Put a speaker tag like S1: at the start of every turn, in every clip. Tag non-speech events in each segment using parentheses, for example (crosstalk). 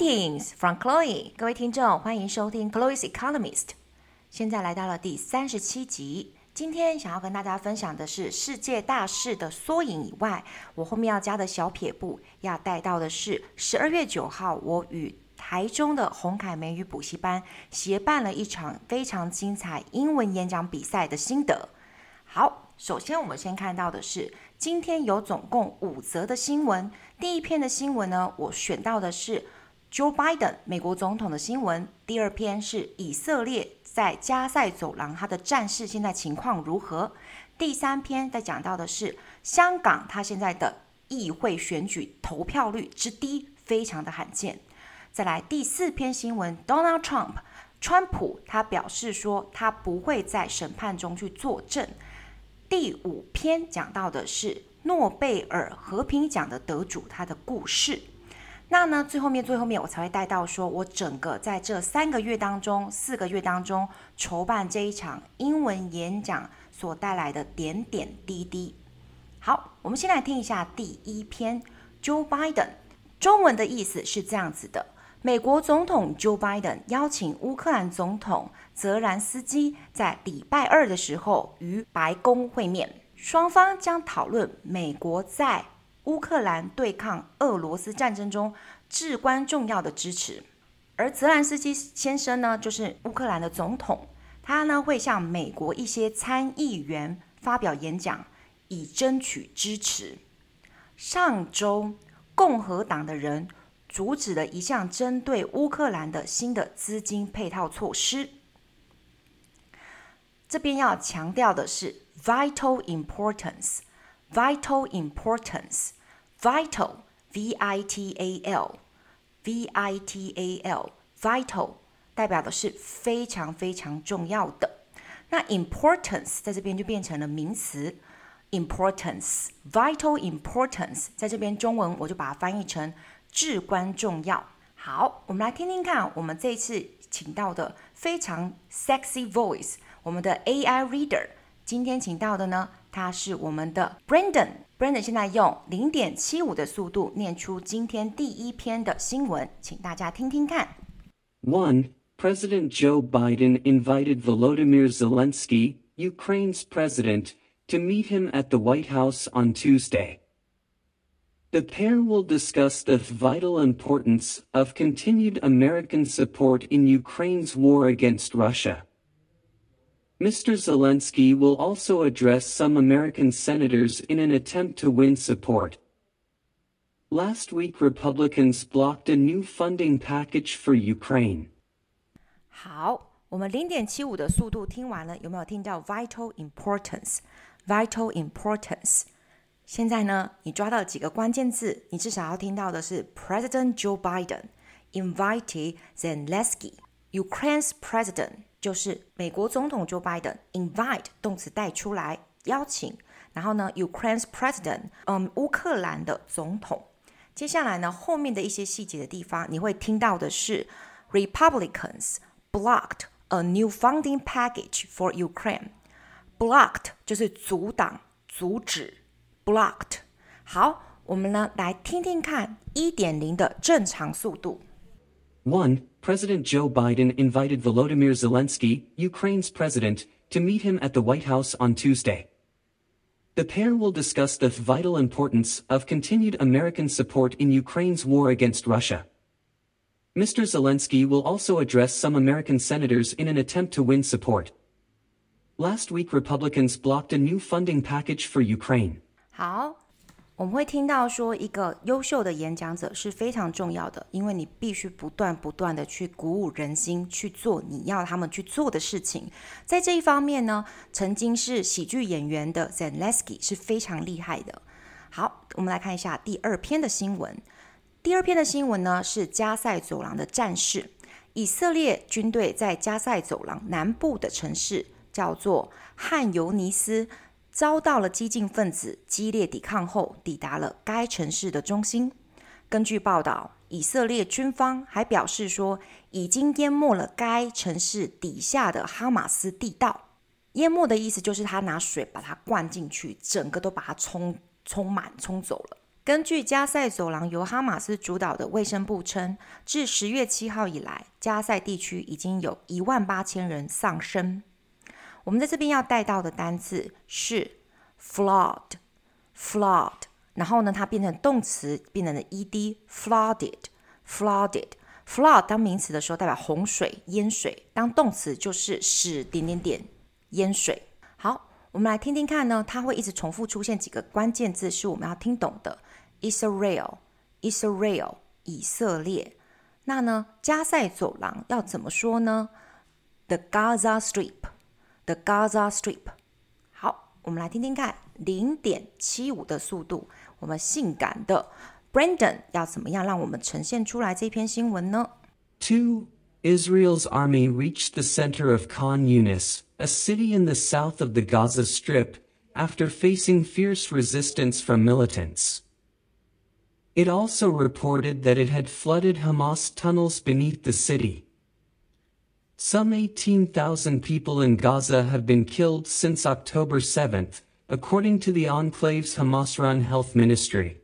S1: KINGS from Chloe，各位听众，欢迎收听 Chloe's Economist。现在来到了第三十七集，今天想要跟大家分享的是世界大事的缩影以外，我后面要加的小撇步要带到的是十二月九号，我与台中的红凯美语补习班协办了一场非常精彩英文演讲比赛的心得。好，首先我们先看到的是今天有总共五则的新闻，第一篇的新闻呢，我选到的是。Joe Biden 美国总统的新闻，第二篇是以色列在加塞走廊，它的战事现在情况如何？第三篇在讲到的是香港，它现在的议会选举投票率之低，非常的罕见。再来第四篇新闻，Donald Trump 川普他表示说他不会在审判中去作证。第五篇讲到的是诺贝尔和平奖的得主他的故事。那呢，最后面最后面我才会带到说，我整个在这三个月当中、四个月当中筹办这一场英文演讲所带来的点点滴滴。好，我们先来听一下第一篇，Joe Biden，中文的意思是这样子的：美国总统 Joe Biden 邀请乌克兰总统泽兰斯基在礼拜二的时候与白宫会面，双方将讨论美国在乌克兰对抗俄罗斯战争中至关重要的支持，而泽兰斯基先生呢，就是乌克兰的总统，他呢会向美国一些参议员发表演讲，以争取支持。上周，共和党的人阻止了一项针对乌克兰的新的资金配套措施。这边要强调的是 vital importance，vital importance，。Vital vital, V-I-T-A-L, V-I-T-A-L, 代表的是非常非常重要的。那 importance 在这边就变成了名词，importance, vital importance 在这边中文我就把它翻译成至关重要。好，我们来听听看，我们这次请到的非常 sexy voice，我们的 AI reader，今天请到的呢。他是我们的 Brandon Brandon，Brandon 现在用零点七五的速度念出今天第一篇的新闻，请大家听听看。
S2: One, President Joe Biden invited Volodymyr Zelensky, Ukraine's president, to meet him at the White House on Tuesday. The pair will discuss the vital importance of continued American support in Ukraine's war against Russia. Mr. Zelensky will also address some American senators in an attempt to win support. Last week Republicans blocked a new funding package for Ukraine.
S1: 好，我们零点七五的速度听完了，有没有听到 vital importance？vital importance。现在呢，你抓到几个关键字？你至少要听到的是 President Joe Biden invited Zelensky, Ukraine's president. 就是美国总统 Joe Biden invite 动词带出来邀请，然后呢，Ukraine's president，嗯，乌克兰的总统。接下来呢，后面的一些细节的地方，你会听到的是 Republicans blocked a new funding package for Ukraine。blocked 就是阻挡、阻止，blocked。好，我们呢来听听看一点零的正常速度。
S2: One。 President Joe Biden invited Volodymyr Zelensky, Ukraine's president, to meet him at the White House on Tuesday. The pair will discuss the vital importance of continued American support in Ukraine's war against Russia. Mr. Zelensky will also address some American senators in an attempt to win support. Last week Republicans blocked a new funding package for Ukraine.
S1: 好。我们会听到说，一个优秀的演讲者是非常重要的，因为你必须不断不断的去鼓舞人心，去做你要他们去做的事情。在这一方面呢，曾经是喜剧演员的 Zelensky 是非常厉害的。好，我们来看一下第二篇的新闻。第二篇的新闻呢是加塞走廊的战事。以色列军队在加塞走廊南部的城市叫做汉尤尼斯。遭到了激进分子激烈抵抗后，抵达了该城市的中心。根据报道，以色列军方还表示说，已经淹没了该城市底下的哈马斯地道。淹没的意思就是他拿水把它灌进去，整个都把它冲冲满、冲走了。根据加塞走廊由哈马斯主导的卫生部称，自十月七号以来，加塞地区已经有一万八千人丧生。我们在这边要带到的单词是 flood，flood，然后呢，它变成动词，变成了 ed，flooded，flooded，flood 当名词的时候代表洪水、淹水，当动词就是使点点点淹水。好，我们来听听看呢，它会一直重复出现几个关键字是我们要听懂的。Israel，Israel，以色列。那呢，加塞走廊要怎么说呢？The Gaza Strip” Strip，The Gaza Strip。好，我们来听听看，零点七五的速度，我们性感的 Brandon 要怎么样让我们呈现出来这篇新闻呢？
S2: Two, Israel's army reached the center of Khan Yunis, a city in the south of the Gaza Strip, after facing fierce resistance from militants. It also reported that it had flooded Hamas tunnels beneath the city. Some 18,000 people in Gaza have been killed since October 7th, according to the enclave's Hamas-run health ministry.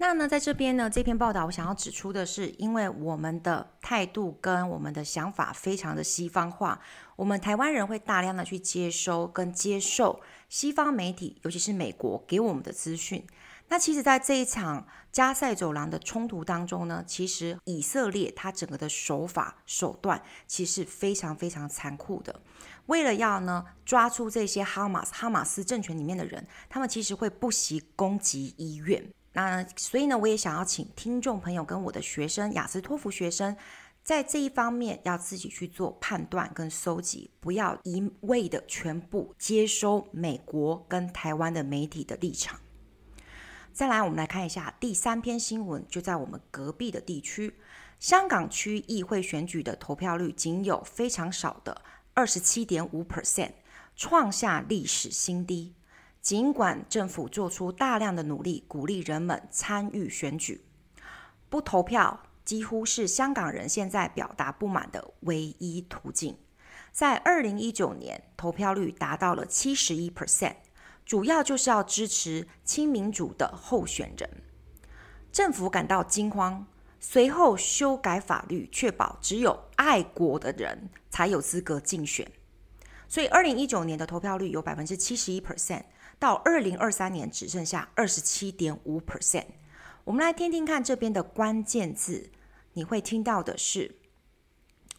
S1: 那呢，在这边呢，这篇报道我想要指出的是，因为我们的态度跟我们的想法非常的西方化，我们台湾人会大量的去接收跟接受西方媒体，尤其是美国给我们的资讯。 那其实，在这一场加塞走廊的冲突当中呢，其实以色列它整个的手法手段其实非常非常残酷的。为了要呢抓出这些哈马斯哈马斯政权里面的人，他们其实会不惜攻击医院。那所以呢，我也想要请听众朋友跟我的学生雅思托福学生，在这一方面要自己去做判断跟搜集，不要一味的全部接收美国跟台湾的媒体的立场。再来，我们来看一下第三篇新闻，就在我们隔壁的地区，香港区议会选举的投票率仅有非常少的二十七点五 percent，创下历史新低。尽管政府做出大量的努力，鼓励人们参与选举，不投票几乎是香港人现在表达不满的唯一途径。在二零一九年，投票率达到了七十一 percent。主要就是要支持亲民主的候选人，政府感到惊慌，随后修改法律，确保只有爱国的人才有资格竞选。所以，二零一九年的投票率有百分之七十一 percent，到二零二三年只剩下二十七点五 percent。我们来听听看这边的关键字，你会听到的是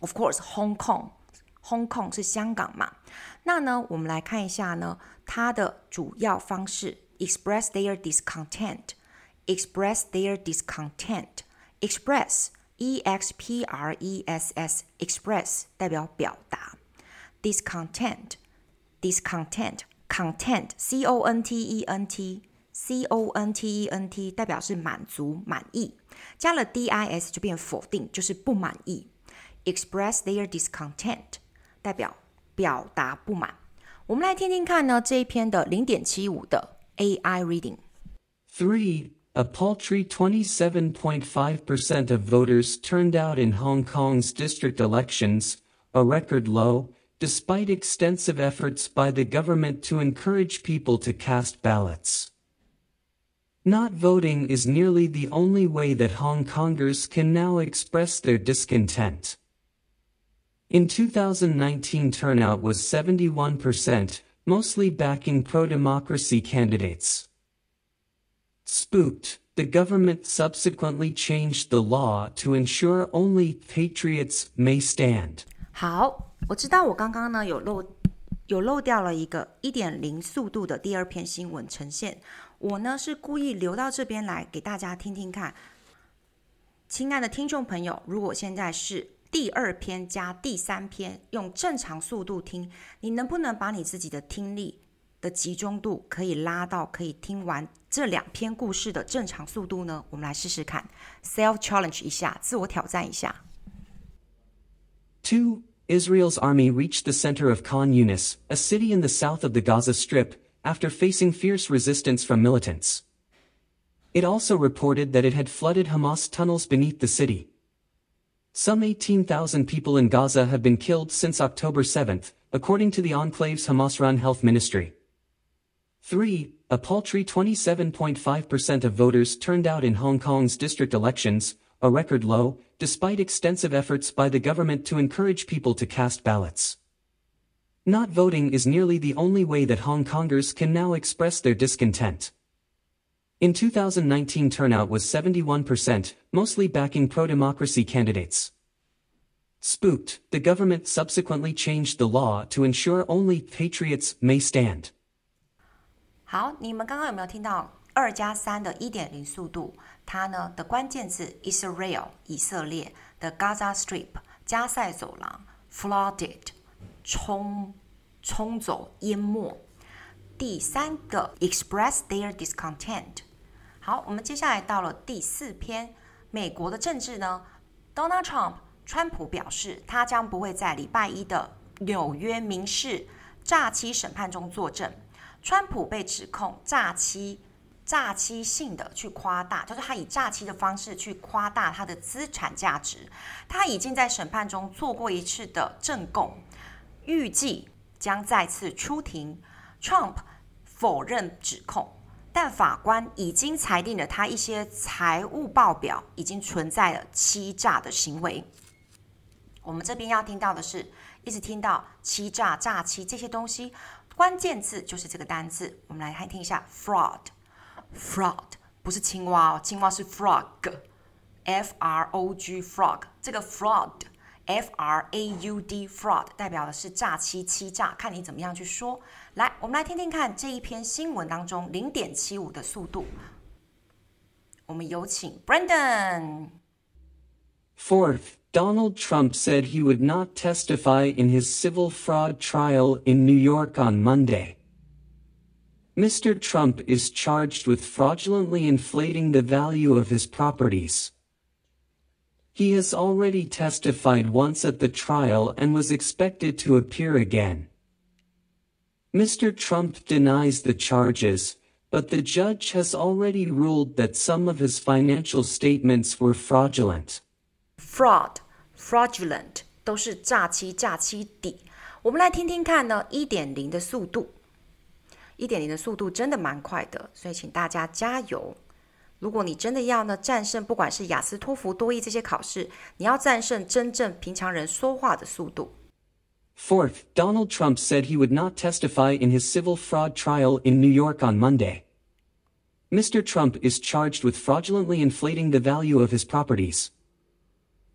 S1: ，of course，Hong Kong Hong Kong 是香港嘛？那呢，我们来看一下呢。它的主要方式，express their discontent，express their discontent，express，e x p r e s s，express 代表表达，discontent，discontent，content，c o n t e n t，c o n t e n t 代表是满足、满意，加了 d i s 就变否定，就是不满意。express their discontent 代表表达不满。我们来听听看呢，这一篇的零点七五的 AI
S2: reading。Three, a paltry 27.5% of voters turned out in Hong Kong's district elections, a record low, despite extensive efforts by the government to encourage people to cast ballots. Not voting is nearly the only way that Hong Kongers can now express their discontent. In 2019 turnout was 71%, mostly backing pro-democracy candidates. Spooked, the government subsequently changed the law to ensure only patriots may stand.
S1: 好，我知道我刚刚呢有漏有漏掉了一个一点零速度的第二篇新闻呈现，我呢是故意留到这边来给大家听听看。亲爱的听众朋友，如果现在是 第二篇加第三篇，用正常速度听，你能不能把你自己的听力的集中度可以拉到可以听完这两篇故事的正常速度呢？我们来试试看，self challenge 一下，自我挑战一下。
S2: Two, Israel's army reached the center of Khan Yunis, a city in the south of the Gaza Strip, after facing fierce resistance from militants. It also reported that it had flooded Hamas tunnels beneath the city. Some 18,000 people in Gaza have been killed since October 7, according to the enclave's Hamas-run health ministry. 3. a paltry 27.5% of voters turned out in Hong Kong's district elections, a record low, despite extensive efforts by the government to encourage people to cast ballots. Not voting is nearly the only way that Hong Kongers can now express their discontent. In 2019 turnout was 71%, mostly backing pro-democracy candidates. Spooked, the government subsequently changed the law to ensure only patriots may stand.
S1: 好，你们刚刚有没有听到二加三的一点零速度？它呢的关键字 Israel 以色列的 Gaza Strip 加塞走廊 flooded 冲冲走淹没。 第三个 express their discontent。好，我们接下来到了第四篇，美国的政治呢，Donald Trump 川普表示，他将不会在礼拜一的纽约民事诈欺审判中作证。川普被指控诈欺、诈欺性的去夸大，就是他以诈欺的方式去夸大他的资产价值。他已经在审判中做过一次的证供，预计将再次出庭。Trump 否认指控。但法官已经裁定了他一些财务报表已经存在了欺诈的行为。我们这边要听到的是，一直听到欺诈、诈欺这些东西，关键字就是这个单字。我们来看听一下，fraud，fraud 不是青蛙哦，青蛙是 frog，f r o g frog，这个 fraud。F R A U D fraud 代表的是诈欺、欺诈，看你怎么样去说。来，我们来听听看这一篇新闻当中零点七五的速度。我们有请
S2: Brandon。Fourth, Donald Trump said he would not testify in his civil fraud trial in New York on Monday. Mr. Trump is charged with fraudulently inflating the value of his properties. He has already testified once at the trial and was expected to appear again. Mr. Trump denies the charges, but the judge has already ruled that some of his financial statements were fraudulent.
S1: Fraud, fraudulent 都是诈欺、诈欺底。我们来听听看呢，一点零的速度，一点零的速度真的蛮快的，所以请大家加油。 如果你真的要呢战胜，不管是雅思、托福、多益这些考试，你要战胜真正平常人说话的速度。
S2: Fourth, Donald Trump said he would not testify in his civil fraud trial in New York on Monday. Mr. Trump is charged with fraudulently inflating the value of his properties.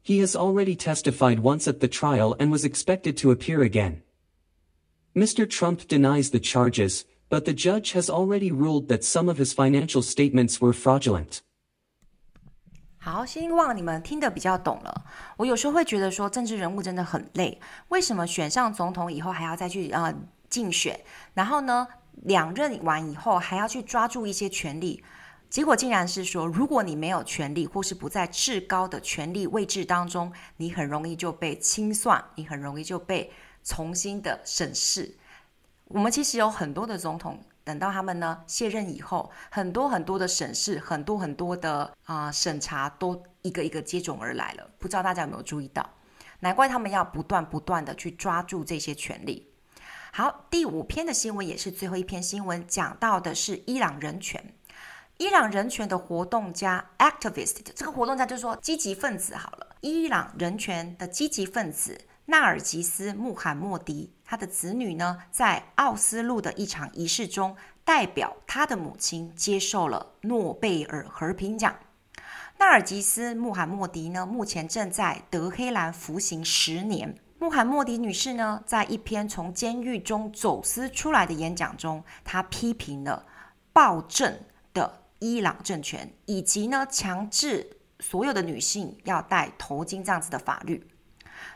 S2: He has already testified once at the trial and was expected to appear again. Mr. Trump denies the charges, but the judge has already ruled that some of his financial statements were fraudulent.
S1: 好，希望你们听得比较懂了。我有时候会觉得说，政治人物真的很累。为什么选上总统以后还要再去呃竞选？然后呢，两任完以后还要去抓住一些权力？结果竟然是说，如果你没有权力，或是不在至高的权力位置当中，你很容易就被清算，你很容易就被重新的审视。我们其实有很多的总统，等到他们呢卸任以后，很多很多的审视，很多很多的啊、审查，都一个一个接踵而来了。不知道大家有没有注意到？难怪他们要不断不断的去抓住这些权利。好，第五篇的新闻也是最后一篇新闻，讲到的是伊朗人权。伊朗人权的活动家 activist，这个活动家就是说积极分子好了。伊朗人权的积极分子。纳尔吉斯·穆罕默迪，他的子女呢，在奥斯陆的一场仪式中，代表他的母亲接受了诺贝尔和平奖。纳尔吉斯·穆罕默迪呢，目前正在德黑兰服刑十年。穆罕默迪女士呢，在一篇从监狱中走私出来的演讲中，她批评了暴政的伊朗政权，以及呢，强制所有的女性要戴头巾这样子的法律。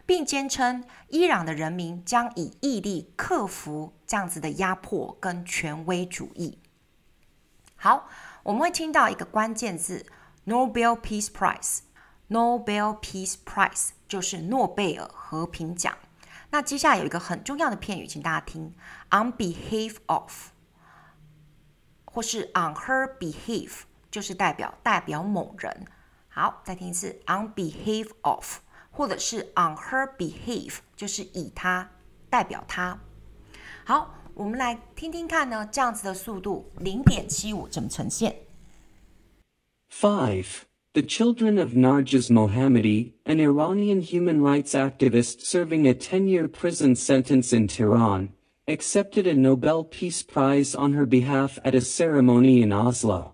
S1: 并坚称，伊朗的人民将以毅力克服这样子的压迫跟权威主义。好，我们会听到一个关键字：Nobel Peace Prize。Nobel Peace Prize 就是诺贝尔和平奖。那接下来有一个很重要的片语，请大家听：on behalf of，或是 on her behalf，就是代表代表某人。好，再听一次：on behalf of。或者是 on her behalf，就是以她代表她。好， 我们来听听看呢，这样子的速度零点七五怎么呈现？
S2: Five. The children of Narges Mohammadi, an Iranian human rights activist serving a 10-year prison sentence in Tehran, accepted a Nobel Peace Prize on her behalf at a ceremony in Oslo.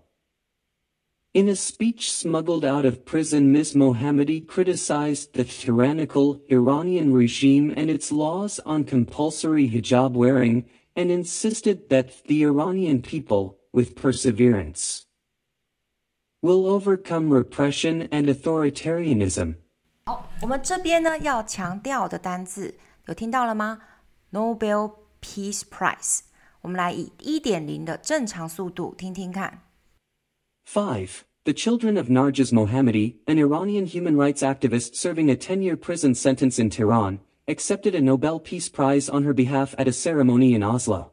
S2: In a speech smuggled out of prison Ms. Mohammadi criticized the tyrannical Iranian regime and its laws on compulsory hijab wearing, and insisted that the Iranian people, with perseverance, will overcome repression and authoritarianism.
S1: 好，我们这边呢要强调的单字有听到了吗？Nobel Peace Prize。我们来以一点零的正常速度听听看。
S2: 5. The children of Narges Mohammadi, an Iranian human rights activist serving a 10-year prison sentence in Tehran, accepted a Nobel Peace Prize on her behalf at a ceremony in Oslo.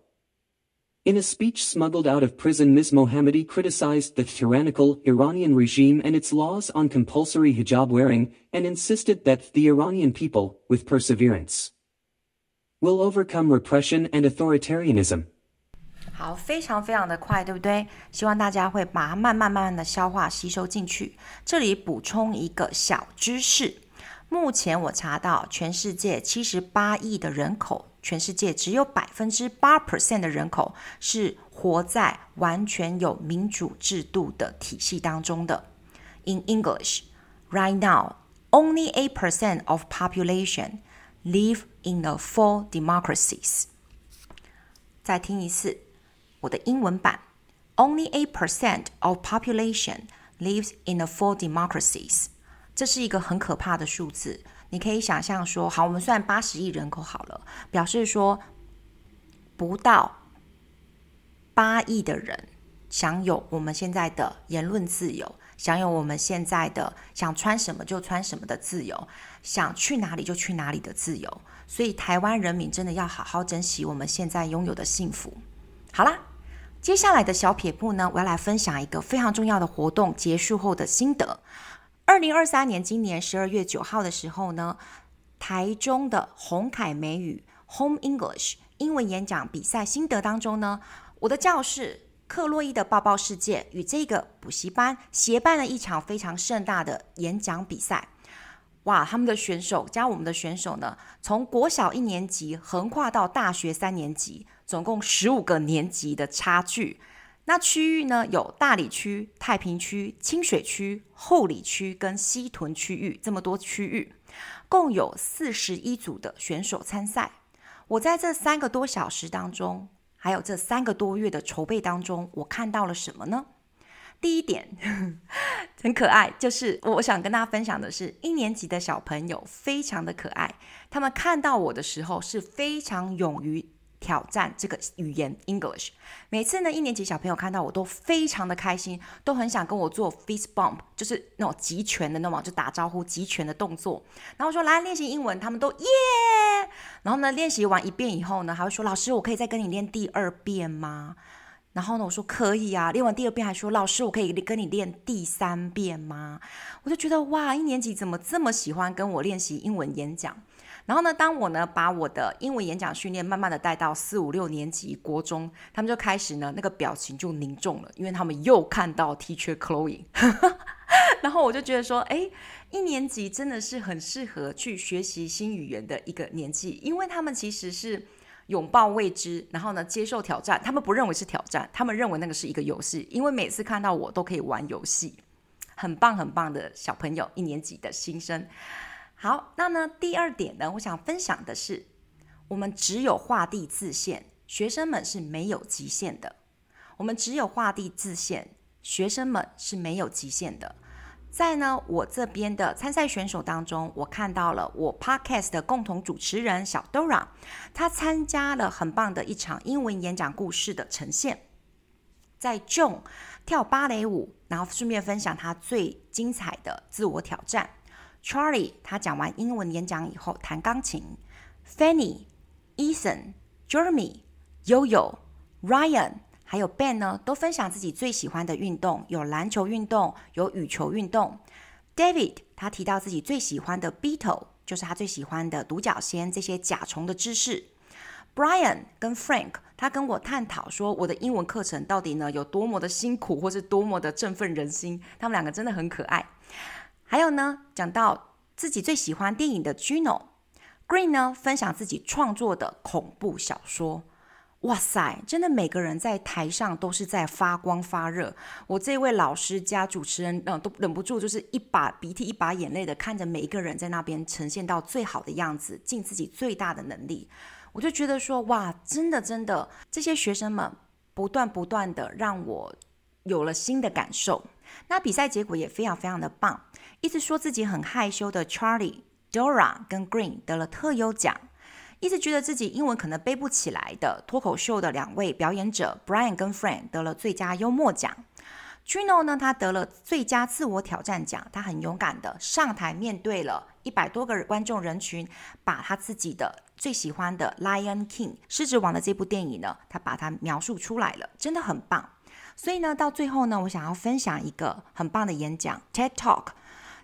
S2: In a speech smuggled out of prison Ms. Mohammadi criticized the tyrannical Iranian regime and its laws on compulsory hijab wearing, and insisted that the Iranian people, with perseverance, will overcome repression and authoritarianism.
S1: 好，非常非常的快，对不对？希望大家会把它慢慢慢慢的消化吸收进去。这里补充一个小知识：目前我查到，全世界七十八亿的人口，全世界只有百分之八 percent 的人口是活在完全有民主制度的体系当中的。In English, right now, only eight percent of population live in the full democracies。再听一次。我的英文版，Only eight percent of population lives in the full democracies。这是一个很可怕的数字。你可以想象说，好，我们算八十亿人口好了，表示说不到八亿的人享有我们现在的言论自由，享有我们现在的想穿什么就穿什么的自由，想去哪里就去哪里的自由。所以，台湾人民真的要好好珍惜我们现在拥有的幸福。好啦。接下来的小撇步呢，我要来分享一个非常重要的活动结束后的心得。二零二三年今年十二月九号的时候呢，台中的鸿凯美语 Home English 英文演讲比赛心得当中呢，我的教室克洛伊的抱抱世界与这个补习班协办了一场非常盛大的演讲比赛。哇，他们的选手加我们的选手呢，从国小一年级横跨到大学三年级。总共十五个年级的差距，那区域呢，有大理区、太平区、清水区、后里区跟西屯区域这么多区域，共有四十一组的选手参赛。我在这三个多小时当中，还有这三个多月的筹备当中，我看到了什么呢？第一点 (laughs) 很可爱，就是我想跟大家分享的是，一年级的小朋友非常的可爱，他们看到我的时候是非常勇于。挑战这个语言 English，每次呢，一年级小朋友看到我都非常的开心，都很想跟我做 fist bump，就是那种击拳的那种，就打招呼击拳的动作。然后我说来练习英文，他们都耶。然后呢，练习完一遍以后呢，还会说老师，我可以再跟你练第二遍吗？然后呢，我说可以啊。练完第二遍还说老师，我可以跟你练第三遍吗？我就觉得哇，一年级怎么这么喜欢跟我练习英文演讲？然后呢，当我呢把我的英文演讲训练慢慢的带到四五六年级国中，他们就开始呢那个表情就凝重了，因为他们又看到 Teacher Chloe，(laughs) 然后我就觉得说，哎，一年级真的是很适合去学习新语言的一个年纪，因为他们其实是拥抱未知，然后呢接受挑战，他们不认为是挑战，他们认为那个是一个游戏，因为每次看到我都可以玩游戏，很棒很棒的小朋友，一年级的新生。好，那呢，第二点呢，我想分享的是，我们只有画地自限，学生们是没有极限的。我们只有画地自限，学生们是没有极限的。在呢，我这边的参赛选手当中，我看到了我 Podcast 的共同主持人小 Dora，他参加了很棒的一场英文演讲故事的呈现，在 John 跳芭蕾舞，然后顺便分享他最精彩的自我挑战。Charlie 他讲完英文演讲以后弹钢琴，Fanny、Ethan、Jeremy、Yoyo、Ryan 还有 Ben 呢，都分享自己最喜欢的运动，有篮球运动，有羽球运动。David 他提到自己最喜欢的 Beetle，就是他最喜欢的独角仙这些甲虫的知识。Brian 跟 Frank，他跟我探讨说我的英文课程到底呢有多么的辛苦，或是多么的振奋人心。他们两个真的很可爱。还有呢，讲到自己最喜欢电影的 Gino，Green 呢分享自己创作的恐怖小说。哇塞，真的每个人在台上都是在发光发热。我这位老师加主持人，嗯，都忍不住就是一把鼻涕一把眼泪的看着每一个人在那边呈现到最好的样子，尽自己最大的能力。我就觉得说，哇，真的真的，这些学生们不断不断的让我有了新的感受。那比赛结果也非常非常的棒。一直说自己很害羞的 Charlie、Dora 跟 Green 得了特优奖。一直觉得自己英文可能背不起来的脱口秀的两位表演者 Brian 跟 Frank 得了最佳幽默奖，Gino 呢，他得了最佳自我挑战奖，他很勇敢的上台面对了一百多个观众人群，把他自己的最喜欢的《Lion King》狮子王的这部电影呢，他把它描述出来了，真的很棒。所以呢，到最后呢，我想要分享一个很棒的演讲 TED Talk。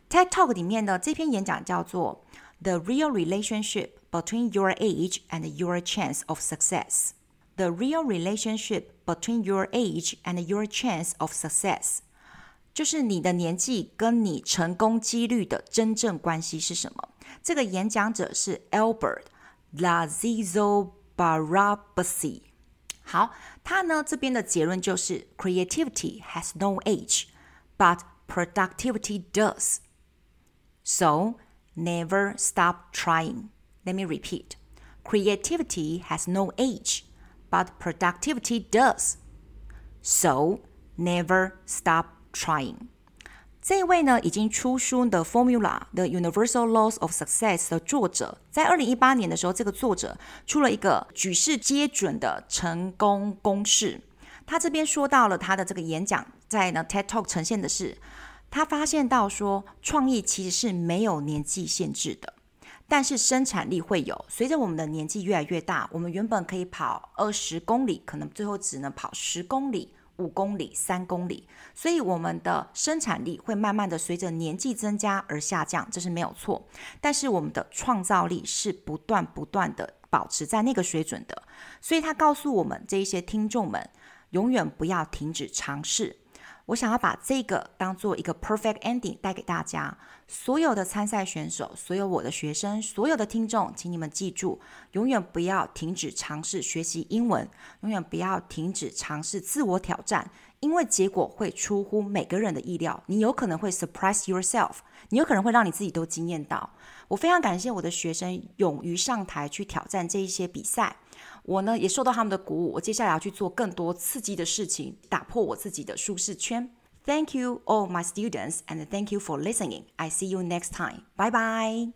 S1: TED Talk 里面的这篇演讲叫做《The Real Relationship》。Between your age and your chance of success, the real relationship between your age and your chance of success，就是你的年纪跟你成功几率的真正关系是什么？这个演讲者是 Albert Lazazo Barabasi。好，他呢这边的结论就是：Creativity has no age, but productivity does. So never stop trying. Let me repeat. Creativity has no age, but productivity does. So never stop trying. 这位呢，已经出书的《Formula: The Universal Laws of Success》的作者，在二零一八年的时候，这个作者出了一个举世皆准的成功公式。他这边说到了他的这个演讲，在呢 TED Talk 呈现的是，他发现到说，创意其实是没有年纪限制的。但是生产力会有，随着我们的年纪越来越大，我们原本可以跑二十公里，可能最后只能跑十公里、五公里、三公里，所以我们的生产力会慢慢的随着年纪增加而下降，这是没有错。但是我们的创造力是不断不断的保持在那个水准的，所以他告诉我们这一些听众们，永远不要停止尝试。我想要把这个当做一个 perfect ending 带给大家，所有的参赛选手，所有我的学生，所有的听众，请你们记住，永远不要停止尝试学习英文，永远不要停止尝试自我挑战，因为结果会出乎每个人的意料，你有可能会 surprise yourself，你有可能会让你自己都惊艳到。我非常感谢我的学生勇于上台去挑战这一些比赛。我呢也受到他们的鼓舞，我接下来要去做更多刺激的事情，打破我自己的舒适圈。Thank you all my students and thank you for listening. I see you next time. Bye bye.